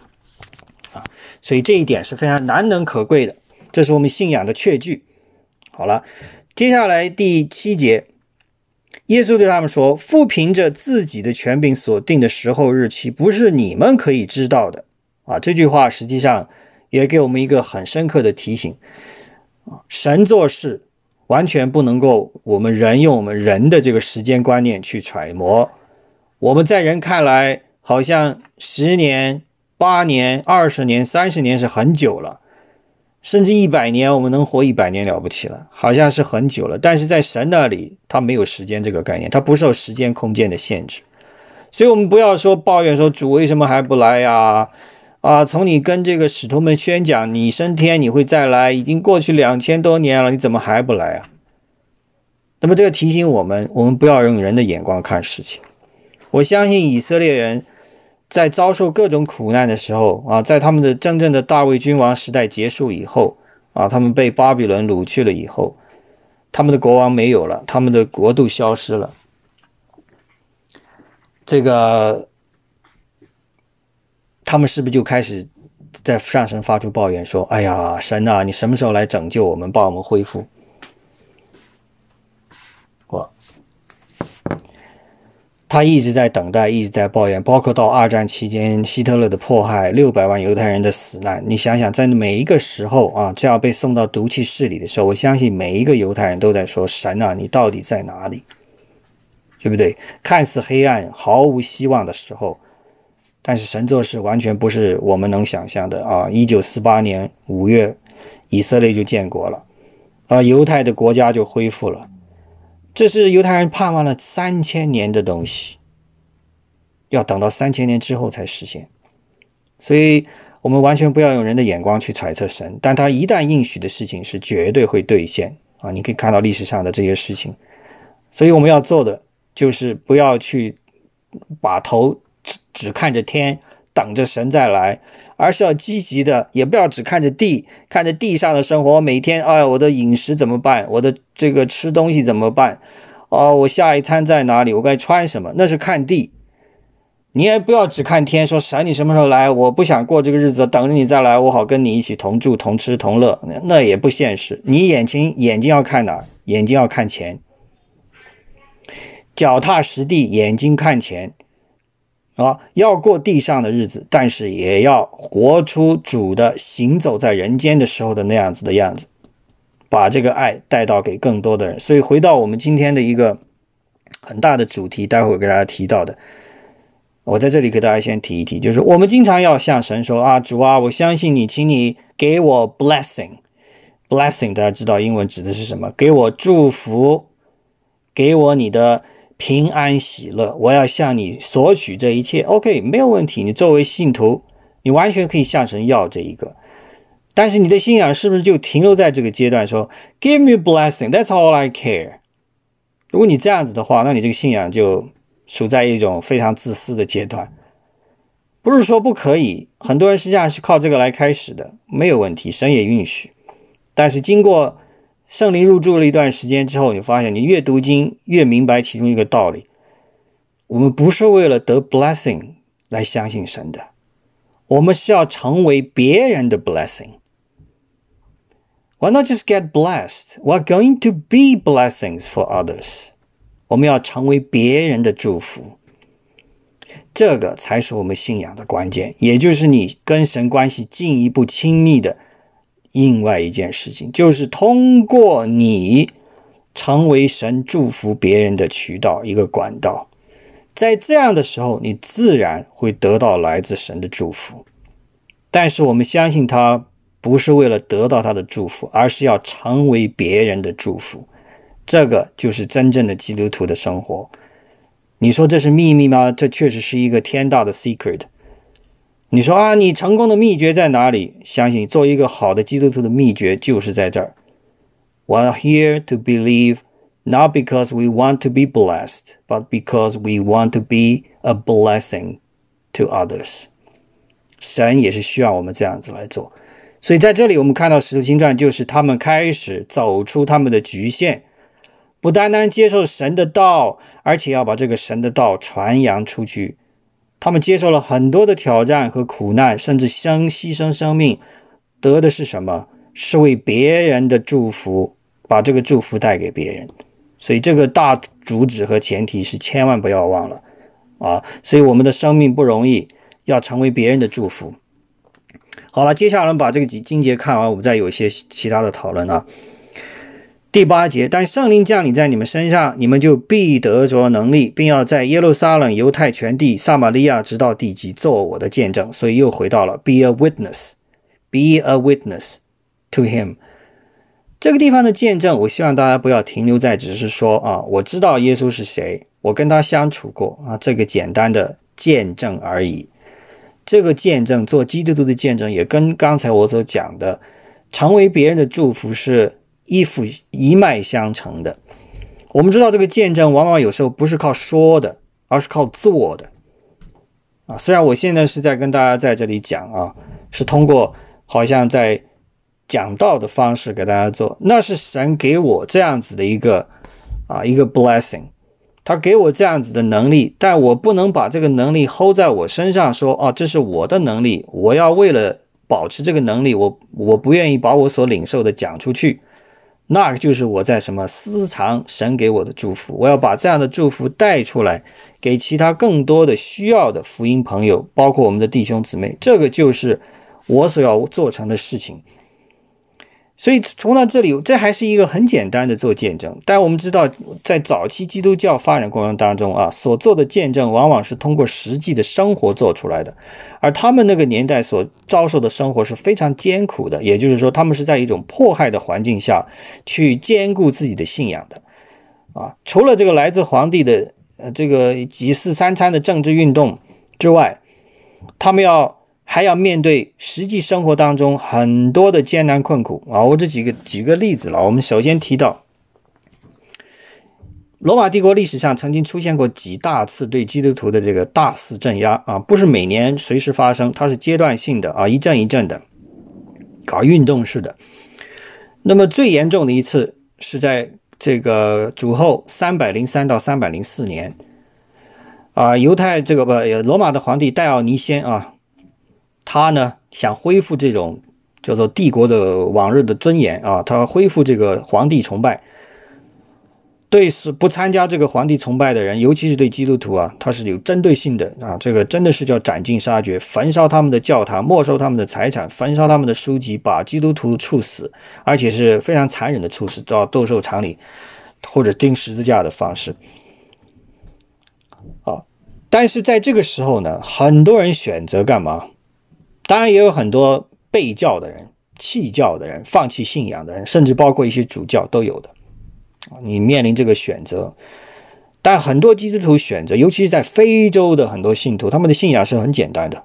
啊。所以这一点是非常难能可贵的。这是我们信仰的确据。好了，接下来第七节，耶稣对他们说：“父凭着自己的权柄所定的时候日期，不是你们可以知道的。”啊，这句话实际上也给我们一个很深刻的提醒。神做事完全不能够我们人用我们人的这个时间观念去揣摩。我们在人看来，好像十年、八年、二十年、三十年是很久了。甚至一百年，我们能活一百年了不起了，好像是很久了。但是在神那里，他没有时间这个概念，他不受时间空间的限制。所以，我们不要说抱怨说主为什么还不来呀？啊，从你跟这个使徒们宣讲你升天你会再来，已经过去两千多年了，你怎么还不来啊？那么这个提醒我们，我们不要用人的眼光看事情。我相信以色列人。在遭受各种苦难的时候啊，在他们的真正的大卫君王时代结束以后啊，他们被巴比伦掳去了以后，他们的国王没有了，他们的国度消失了。这个，他们是不是就开始在上神发出抱怨，说：“哎呀，神啊，你什么时候来拯救我们，把我们恢复？”他一直在等待，一直在抱怨，包括到二战期间希特勒的迫害，六百万犹太人的死难。你想想，在每一个时候啊，这样被送到毒气室里的时候，我相信每一个犹太人都在说：“神啊，你到底在哪里？”对不对？看似黑暗、毫无希望的时候，但是神做事完全不是我们能想象的啊！一九四八年五月，以色列就建国了，啊，犹太的国家就恢复了。这是犹太人盼望了三千年的东西，要等到三千年之后才实现。所以，我们完全不要用人的眼光去揣测神，但他一旦应许的事情是绝对会兑现啊！你可以看到历史上的这些事情。所以，我们要做的就是不要去把头只只看着天，等着神再来。而是要积极的，也不要只看着地，看着地上的生活。每天，哎，我的饮食怎么办？我的这个吃东西怎么办？哦，我下一餐在哪里？我该穿什么？那是看地。你也不要只看天，说神你什么时候来？我不想过这个日子，等着你再来，我好跟你一起同住、同吃、同乐。那也不现实。你眼睛眼睛要看哪？眼睛要看钱，脚踏实地，眼睛看钱。啊，要过地上的日子，但是也要活出主的行走在人间的时候的那样子的样子，把这个爱带到给更多的人。所以回到我们今天的一个很大的主题，待会给大家提到的，我在这里给大家先提一提，就是我们经常要向神说啊，主啊，我相信你，请你给我 blessing，blessing，大家知道英文指的是什么？给我祝福，给我你的。平安喜乐，我要向你索取这一切。OK，没有问题。你作为信徒，你完全可以向神要这一个。但是你的信仰是不是就停留在这个阶段？说 “Give me blessing, that's all I care”。如果你这样子的话，那你这个信仰就处在一种非常自私的阶段。不是说不可以，很多人实际上是靠这个来开始的，没有问题，神也允许。但是经过。圣灵入住了一段时间之后，你发现你越读经越明白其中一个道理：我们不是为了得 blessing 来相信神的，我们是要成为别人的 blessing。Why not just get blessed? We're going to be blessings for others。我们要成为别人的祝福，这个才是我们信仰的关键，也就是你跟神关系进一步亲密的。另外一件事情，就是通过你成为神祝福别人的渠道，一个管道。在这样的时候，你自然会得到来自神的祝福。但是我们相信他不是为了得到他的祝福，而是要成为别人的祝福。这个就是真正的基督徒的生活。你说这是秘密吗？这确实是一个天大的 secret。你说啊，你成功的秘诀在哪里？相信做一个好的基督徒的秘诀就是在这儿。We're here to believe, not because we want to be blessed, but because we want to be a blessing to others。神也是需要我们这样子来做。所以在这里，我们看到《使徒行传》就是他们开始走出他们的局限，不单单接受神的道，而且要把这个神的道传扬出去。他们接受了很多的挑战和苦难，甚至生牺牲生命，得的是什么？是为别人的祝福，把这个祝福带给别人。所以这个大主旨和前提是千万不要忘了啊！所以我们的生命不容易，要成为别人的祝福。好了，接下来我们把这个几经节看完，我们再有一些其他的讨论啊。第八节，但圣灵降临在你们身上，你们就必得着能力，并要在耶路撒冷、犹太全地、撒玛利亚直到地极做我的见证。所以又回到了 be a witness，be a witness to him 这个地方的见证。我希望大家不要停留在只是说啊，我知道耶稣是谁，我跟他相处过啊，这个简单的见证而已。这个见证做基督徒的见证，也跟刚才我所讲的成为别人的祝福是。一夫一脉相承的，我们知道这个见证往往有时候不是靠说的，而是靠做的啊。虽然我现在是在跟大家在这里讲啊，是通过好像在讲道的方式给大家做，那是神给我这样子的一个啊一个 blessing，他给我这样子的能力，但我不能把这个能力 hold 在我身上，说哦这是我的能力，我要为了保持这个能力，我我不愿意把我所领受的讲出去。那就是我在什么私藏神给我的祝福，我要把这样的祝福带出来，给其他更多的需要的福音朋友，包括我们的弟兄姊妹。这个就是我所要做成的事情。所以，从到这里，这还是一个很简单的做见证。但我们知道，在早期基督教发展过程当中啊，所做的见证往往是通过实际的生活做出来的。而他们那个年代所遭受的生活是非常艰苦的，也就是说，他们是在一种迫害的环境下去兼顾自己的信仰的。啊，除了这个来自皇帝的呃这个几四三餐的政治运动之外，他们要。还要面对实际生活当中很多的艰难困苦啊！我这几个举个例子了。我们首先提到，罗马帝国历史上曾经出现过几大次对基督徒的这个大肆镇压啊，不是每年随时发生，它是阶段性的啊，一阵一阵的搞运动式的。那么最严重的一次是在这个主后三百零三到三百零四年啊，犹太这个不罗马的皇帝戴奥尼先啊。他呢想恢复这种叫做帝国的往日的尊严啊，他恢复这个皇帝崇拜，对是不参加这个皇帝崇拜的人，尤其是对基督徒啊，他是有针对性的啊，这个真的是叫斩尽杀绝，焚烧他们的教堂，没收他们的财产，焚烧他们的书籍，把基督徒处死，而且是非常残忍的处死，到斗兽场里或者钉十字架的方式。啊，但是在这个时候呢，很多人选择干嘛？当然也有很多背教的人、弃教的人、放弃信仰的人，甚至包括一些主教都有的。你面临这个选择，但很多基督徒选择，尤其是在非洲的很多信徒，他们的信仰是很简单的。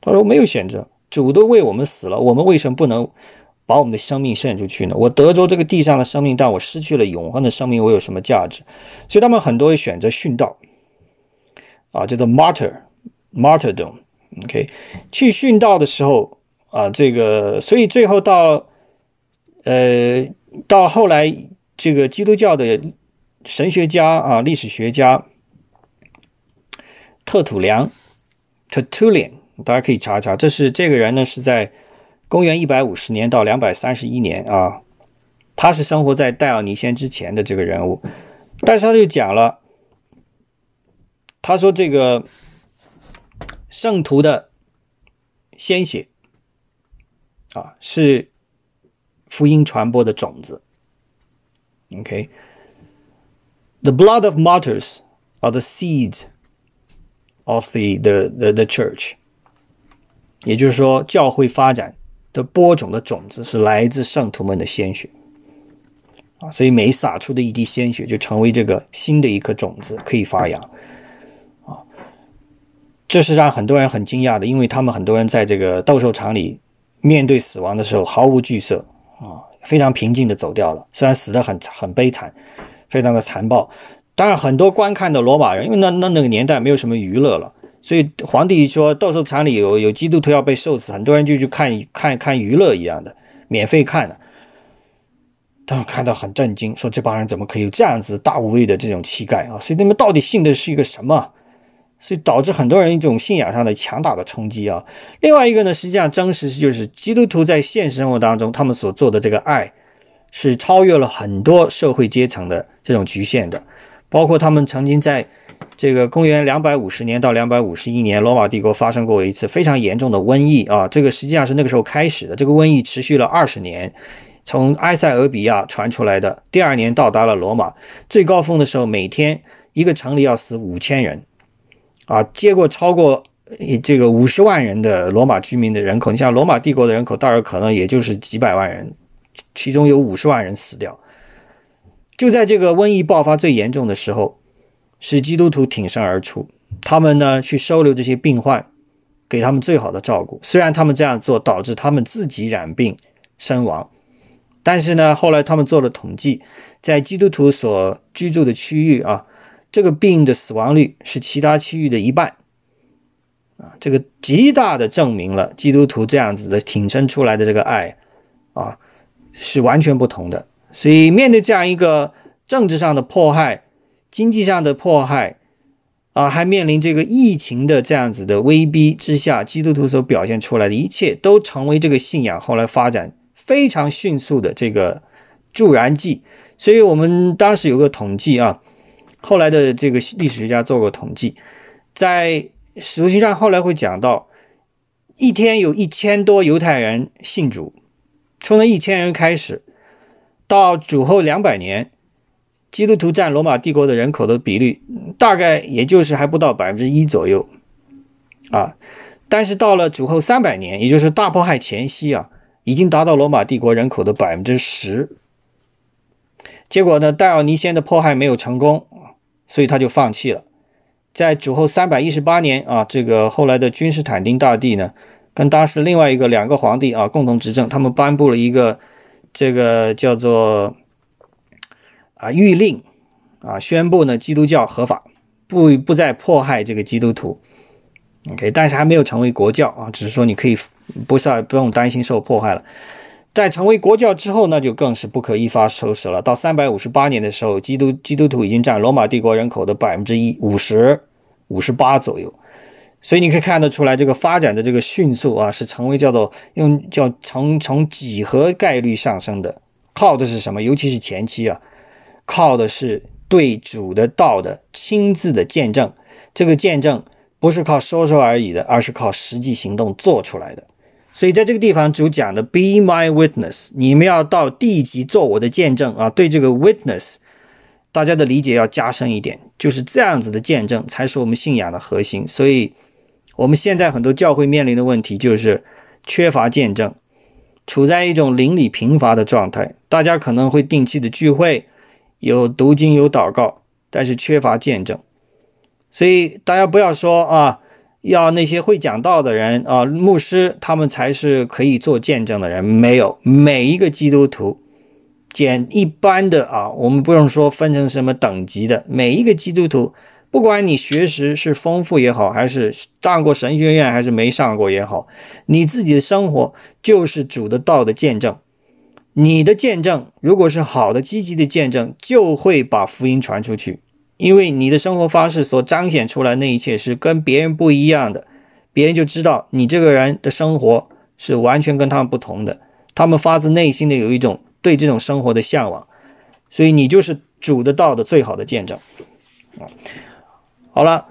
他说：“没有选择，主都为我们死了，我们为什么不能把我们的生命献出去呢？我得着这个地上的生命，但我失去了永恒的生命，我有什么价值？”所以他们很多选择殉道，啊，叫做 martyr，martyrdom。OK，去殉道的时候啊，这个，所以最后到，呃，到后来。这个基督教的神学家啊，历史学家特土良 （Tertullian），大家可以查查。这是这个人呢，是在公元一百五十年到两百三十一年啊，他是生活在戴奥尼先之前的这个人物。但是他就讲了，他说这个圣徒的鲜血啊，是福音传播的种子。Okay. The blood of martyrs are the seeds of the the the, the church. 也就是说，教会发展的播种的种子是来自圣徒们的鲜血啊，所以每洒出的一滴鲜血就成为这个新的一颗种子，可以发芽。这是让很多人很惊讶的，因为他们很多人在这个斗兽场里面对死亡的时候毫无惧色啊。非常平静的走掉了，虽然死的很很悲惨，非常的残暴。当然，很多观看的罗马人，因为那那那个年代没有什么娱乐了，所以皇帝说斗兽场里有有基督徒要被受死，很多人就去看看看娱乐一样的，免费看的。他们看到很震惊，说这帮人怎么可以有这样子大无畏的这种气概啊？所以他们到底信的是一个什么？所以导致很多人一种信仰上的强大的冲击啊。另外一个呢，实际上真实就是基督徒在现实生活当中，他们所做的这个爱，是超越了很多社会阶层的这种局限的。包括他们曾经在这个公元两百五十年到两百五十一年，罗马帝国发生过一次非常严重的瘟疫啊。这个实际上是那个时候开始的，这个瘟疫持续了二十年，从埃塞俄比亚传出来的，第二年到达了罗马，最高峰的时候，每天一个城里要死五千人。啊，接过超过这个五十万人的罗马居民的人口，你像罗马帝国的人口，大约可能也就是几百万人，其中有五十万人死掉。就在这个瘟疫爆发最严重的时候，是基督徒挺身而出，他们呢去收留这些病患，给他们最好的照顾。虽然他们这样做导致他们自己染病身亡，但是呢，后来他们做了统计，在基督徒所居住的区域啊。这个病的死亡率是其他区域的一半，啊，这个极大的证明了基督徒这样子的挺身出来的这个爱，啊，是完全不同的。所以面对这样一个政治上的迫害、经济上的迫害，啊，还面临这个疫情的这样子的威逼之下，基督徒所表现出来的一切，都成为这个信仰后来发展非常迅速的这个助燃剂。所以我们当时有个统计啊。后来的这个历史学家做过统计，在《使徒行传》后来会讲到，一天有一千多犹太人信主，从那一千人开始，到主后两百年，基督徒占罗马帝国的人口的比率大概也就是还不到百分之一左右，啊，但是到了主后三百年，也就是大迫害前夕啊，已经达到罗马帝国人口的百分之十。结果呢，戴奥尼先的迫害没有成功。所以他就放弃了。在主后三百一十八年啊，这个后来的君士坦丁大帝呢，跟当时另外一个两个皇帝啊共同执政，他们颁布了一个这个叫做啊谕令啊，宣布呢基督教合法，不不再迫害这个基督徒。OK，但是还没有成为国教啊，只是说你可以不是不用担心受迫害了。在成为国教之后，那就更是不可一发收拾了。到三百五十八年的时候，基督基督徒已经占罗马帝国人口的百分之一五十五十八左右，所以你可以看得出来，这个发展的这个迅速啊，是成为叫做用叫从从几何概率上升的，靠的是什么？尤其是前期啊，靠的是对主的道的亲自的见证。这个见证不是靠说说而已的，而是靠实际行动做出来的。所以在这个地方，主讲的 “Be my witness”，你们要到地级做我的见证啊！对这个 “witness”，大家的理解要加深一点，就是这样子的见证才是我们信仰的核心。所以，我们现在很多教会面临的问题就是缺乏见证，处在一种邻里贫乏的状态。大家可能会定期的聚会，有读经，有祷告，但是缺乏见证。所以大家不要说啊。要那些会讲道的人啊，牧师，他们才是可以做见证的人。没有每一个基督徒，简一般的啊，我们不用说分成什么等级的，每一个基督徒，不管你学识是丰富也好，还是上过神学院，还是没上过也好，你自己的生活就是主的道的见证。你的见证如果是好的、积极的见证，就会把福音传出去。因为你的生活方式所彰显出来那一切是跟别人不一样的，别人就知道你这个人的生活是完全跟他们不同的。他们发自内心的有一种对这种生活的向往，所以你就是主的道的最好的见证。啊，好了，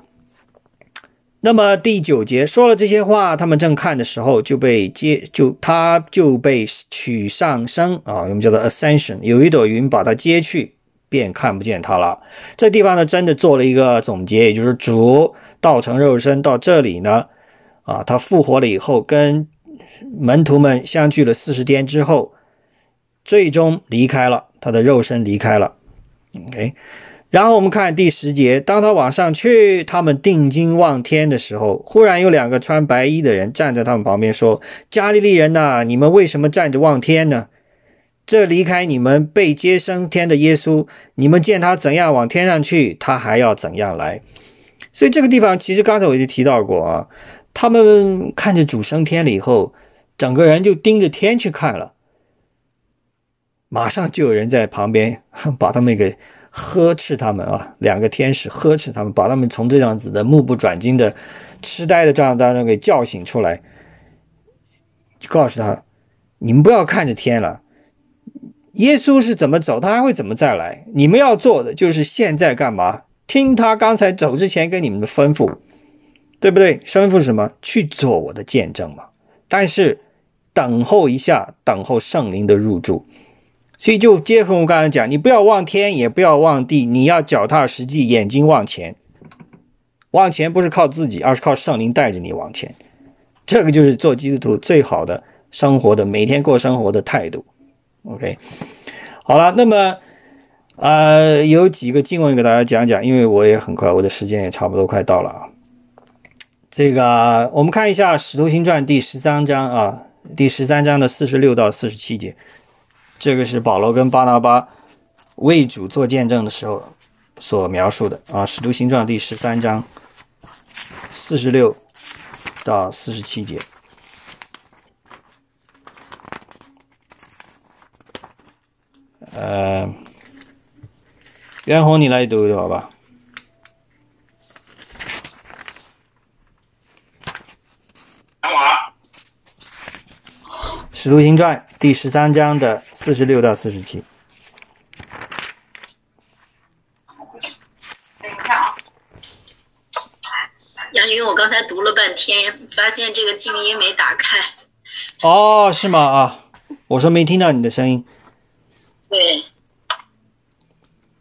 那么第九节说了这些话，他们正看的时候就被接，就他就被取上升啊，我们叫做 ascension，有一朵云把他接去。便看不见他了。这地方呢，真的做了一个总结，也就是主道成肉身到这里呢，啊，他复活了以后，跟门徒们相聚了四十天之后，最终离开了，他的肉身离开了。OK，然后我们看第十节，当他往上去，他们定睛望天的时候，忽然有两个穿白衣的人站在他们旁边，说：“加利利人呐，你们为什么站着望天呢？”这离开你们被接升天的耶稣，你们见他怎样往天上去，他还要怎样来。所以这个地方其实刚才我就提到过啊，他们看着主升天了以后，整个人就盯着天去看了，马上就有人在旁边 把他们给呵斥他们啊，两个天使呵斥他们，把他们从这样子的目不转睛的痴呆的状态当中给叫醒出来，就告诉他：你们不要看着天了。耶稣是怎么走，他还会怎么再来？你们要做的就是现在干嘛？听他刚才走之前跟你们的吩咐，对不对？吩咐什么？去做我的见证嘛。但是等候一下，等候圣灵的入住。所以就接合我刚才讲，你不要望天，也不要望地，你要脚踏实地，眼睛往前。往前不是靠自己，而是靠圣灵带着你往前。这个就是做基督徒最好的生活的每天过生活的态度。OK，好了，那么，呃，有几个经文给大家讲讲，因为我也很快，我的时间也差不多快到了啊。这个我们看一下《使徒行传》第十三章啊，第十三章的四十六到四十七节，这个是保罗跟巴拿巴为主做见证的时候所描述的啊，《使徒行传》第十三章四十六到四十七节。呃，袁弘，你来读一读好吧？
讲话。
《使徒行传》第十三章的四十六到四十七。
等一下啊，杨云，我刚才读了半天，发现这个静音没打开。
哦，是吗？啊，我说没听到你的声音。
对，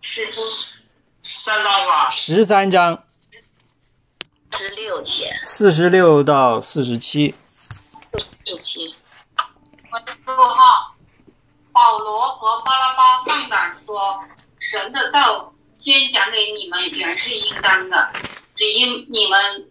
是三章是吧？
十三章
十六节，
四十六到四十七。
四十七。
六号，保罗和巴拉巴放胆说：“神的道先讲给你们，原是应当的，只因你们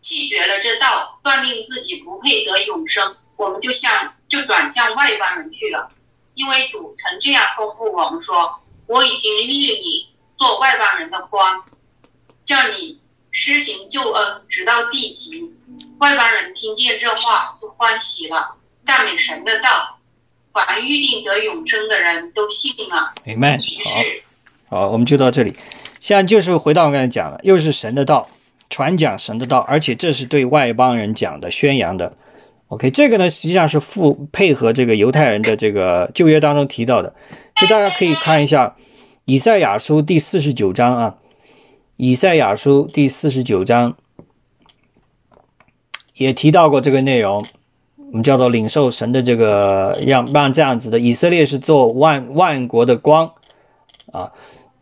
弃绝了这道，断定自己不配得永生，我们就向就转向外邦人去了。”因为主曾这样吩咐我们说：“我已经立你做外邦人的光，叫你施行救恩，直到地极。”外邦人听见这话就欢喜了，赞美神的道。凡预定得永生的人都信了。
明白。
于
好，好，我们就到这里。现在就是回到我刚才讲了，又是神的道，传讲神的道，而且这是对外邦人讲的、宣扬的。OK，这个呢实际上是附配合这个犹太人的这个旧约当中提到的，所以大家可以看一下以赛亚书第四十九章啊，以赛亚书第四十九章也提到过这个内容，我们叫做领受神的这个让让这样子的以色列是做万万国的光啊，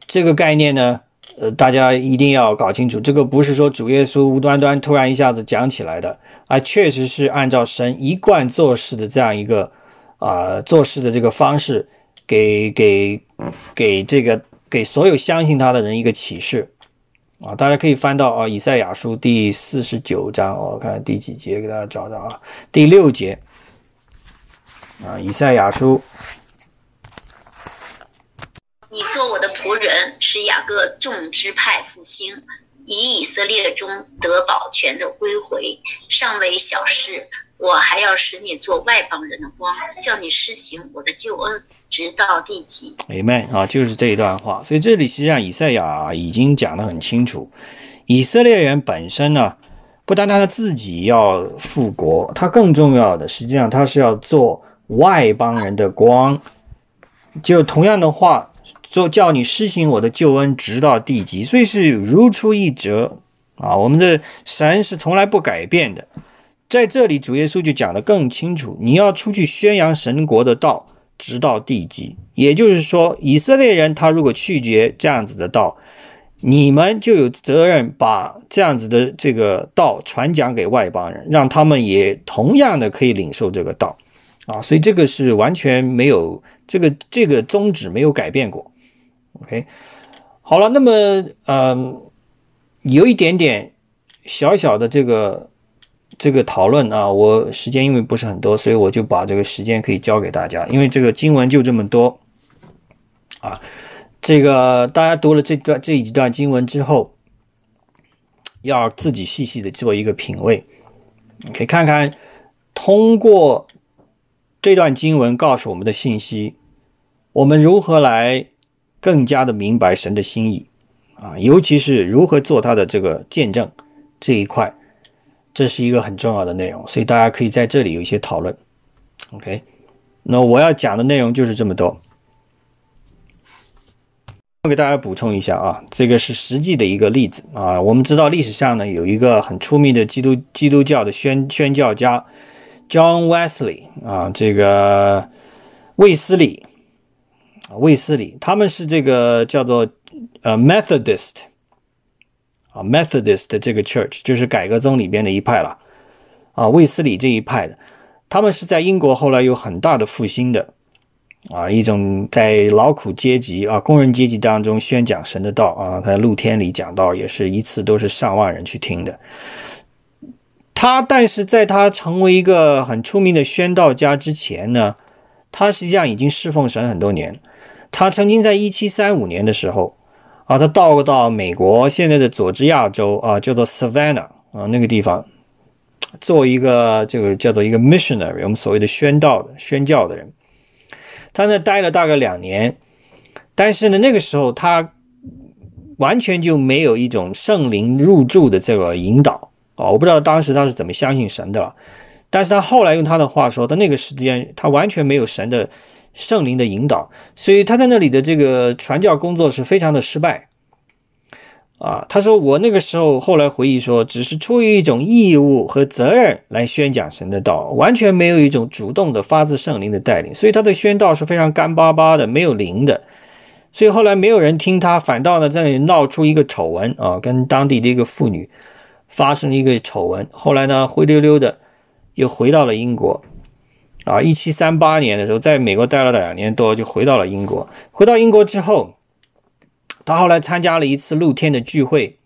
这个概念呢，呃，大家一定要搞清楚，这个不是说主耶稣无端端突然一下子讲起来的，啊，确实是按照神一贯做事的这样一个啊做事的这个方式，给给给这个给所有相信他的人一个启示。啊，大家可以翻到啊，《以赛亚书》第四十九章，我看第几节，给大家找找啊，第六节啊，《以赛亚书》
你做我的仆人，使雅各众支派复兴，以以色列中得保全的归回，尚未小事。我还要使你做外邦人的光，叫你施行我的救恩，直到地极。
明白啊，就是这一段话。所以这里实际上以赛亚已经讲得很清楚，以色列人本身呢，不单单他自己要复国，他更重要的，实际上他是要做外邦人的光。就同样的话，做叫你施行我的救恩，直到地极。所以是如出一辙啊，我们的神是从来不改变的。在这里，主耶稣就讲得更清楚：你要出去宣扬神国的道，直到地极。也就是说，以色列人他如果拒绝这样子的道，你们就有责任把这样子的这个道传讲给外邦人，让他们也同样的可以领受这个道啊。所以这个是完全没有这个这个宗旨没有改变过。OK，好了，那么嗯，有一点点小小的这个。这个讨论啊，我时间因为不是很多，所以我就把这个时间可以交给大家，因为这个经文就这么多啊。这个大家读了这段这几段经文之后，要自己细细的做一个品味，可以看看通过这段经文告诉我们的信息，我们如何来更加的明白神的心意啊，尤其是如何做他的这个见证这一块。这是一个很重要的内容，所以大家可以在这里有一些讨论。OK，那我要讲的内容就是这么多。我给大家补充一下啊，这个是实际的一个例子啊。我们知道历史上呢有一个很出名的基督基督教的宣宣教家 John Wesley 啊，这个卫斯理，啊卫斯理，他们是这个叫做呃 Methodist。啊，Methodist 这个 Church 就是改革宗里边的一派了，啊，卫斯理这一派的，他们是在英国后来有很大的复兴的，啊，一种在劳苦阶级啊工人阶级当中宣讲神的道啊，在露天里讲道也是一次都是上万人去听的。他但是在他成为一个很出名的宣道家之前呢，他实际上已经侍奉神很多年。他曾经在一七三五年的时候。啊，他到到美国现在的佐治亚州啊，叫做 Savannah 啊，那个地方做一个这个叫做一个 missionary，我们所谓的宣道的宣教的人。他那待了大概两年，但是呢，那个时候他完全就没有一种圣灵入住的这个引导啊，我不知道当时他是怎么相信神的了。但是他后来用他的话说，他那个时间他完全没有神的。圣灵的引导，所以他在那里的这个传教工作是非常的失败啊。他说：“我那个时候后来回忆说，只是出于一种义务和责任来宣讲神的道，完全没有一种主动的发自圣灵的带领，所以他的宣道是非常干巴巴的，没有灵的。所以后来没有人听他，反倒呢在那里闹出一个丑闻啊，跟当地的一个妇女发生一个丑闻。后来呢灰溜溜的又回到了英国。”啊，一七三八年的时候，在美国待了两年多，就回到了英国。回到英国之后，他后来参加了一次露天的聚会。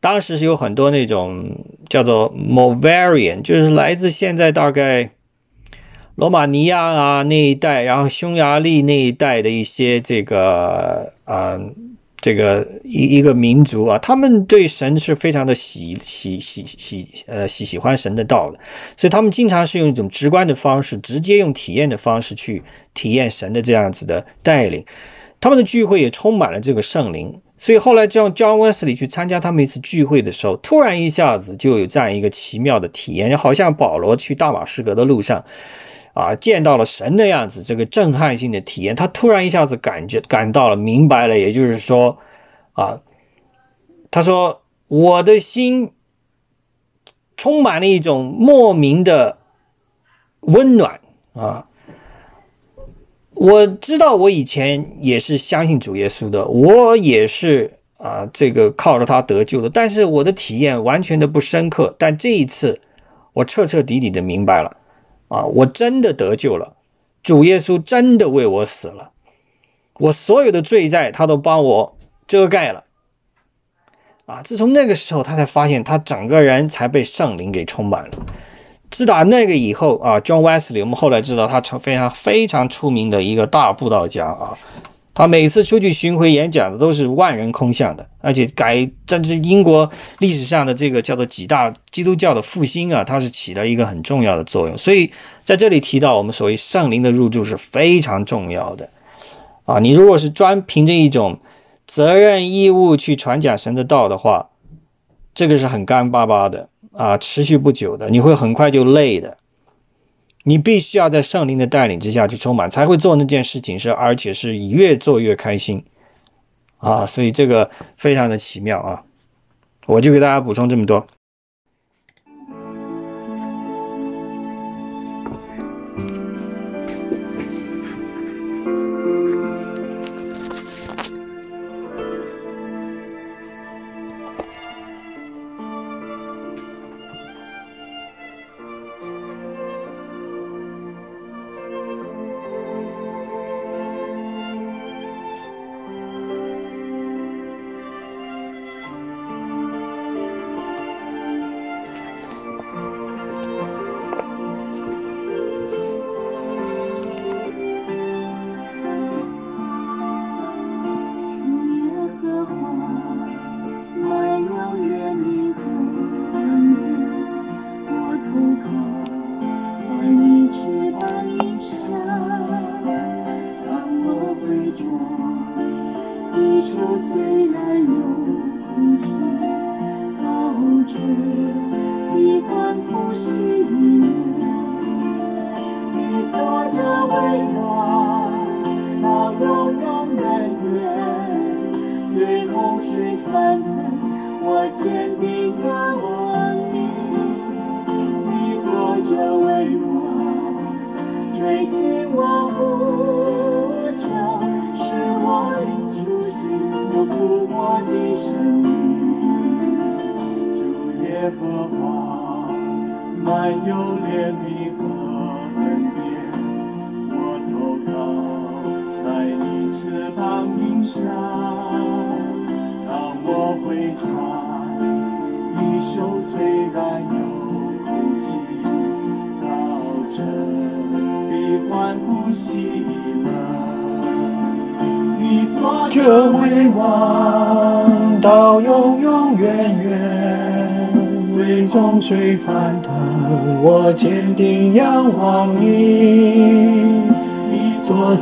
当时是有很多那种叫做 Moravian，就是来自现在大概罗马尼亚啊那一带，然后匈牙利那一带的一些这个啊。这个一一个民族啊，他们对神是非常的喜喜喜喜呃喜喜欢神的道的，所以他们经常是用一种直观的方式，直接用体验的方式去体验神的这样子的带领。他们的聚会也充满了这个圣灵，所以后来叫 John Wesley 去参加他们一次聚会的时候，突然一下子就有这样一个奇妙的体验，就好像保罗去大马士革的路上。啊，见到了神的样子，这个震撼性的体验，他突然一下子感觉感到了，明白了，也就是说，啊，他说我的心充满了一种莫名的温暖啊。我知道我以前也是相信主耶稣的，我也是啊，这个靠着他得救的，但是我的体验完全的不深刻。但这一次，我彻彻底底的明白了。啊！我真的得救了，主耶稣真的为我死了，我所有的罪债他都帮我遮盖了。啊！自从那个时候，他才发现他整个人才被圣灵给充满了。自打那个以后啊，John Wesley，我们后来知道他成非常非常出名的一个大布道家啊。他每次出去巡回演讲的都是万人空巷的，而且改这是英国历史上的这个叫做几大基督教的复兴啊，它是起了一个很重要的作用。所以在这里提到我们所谓圣灵的入住是非常重要的啊。你如果是专凭着一种责任义务去传讲神的道的话，这个是很干巴巴的啊，持续不久的，你会很快就累的。你必须要在圣灵的带领之下去充满，才会做那件事情，是而且是越做越开心啊！所以这个非常的奇妙啊！我就给大家补充这么多。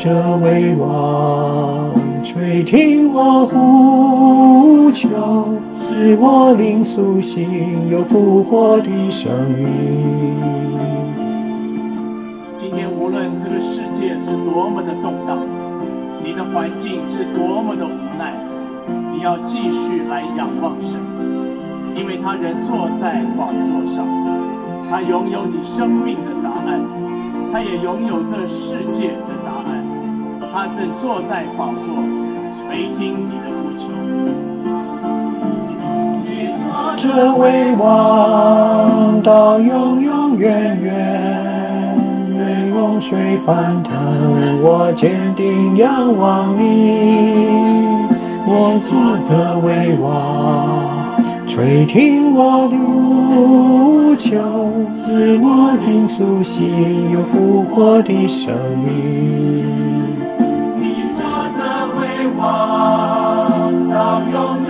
着为王，垂听我呼求，使我灵苏醒，有复活的生命。
今天无论这个世界是多么的动荡。你的环境是多么的无奈，你要继续来仰望神，因为他仍坐在宝座上，他拥有你生命的答案，他也拥有这世界的，他正坐在宝座，垂听你的呼求。
这为王到永永远远。洪水翻腾，我坚定仰望你。我做的为王，垂听我的呼求，使我灵苏醒，有复活的生命。到永远。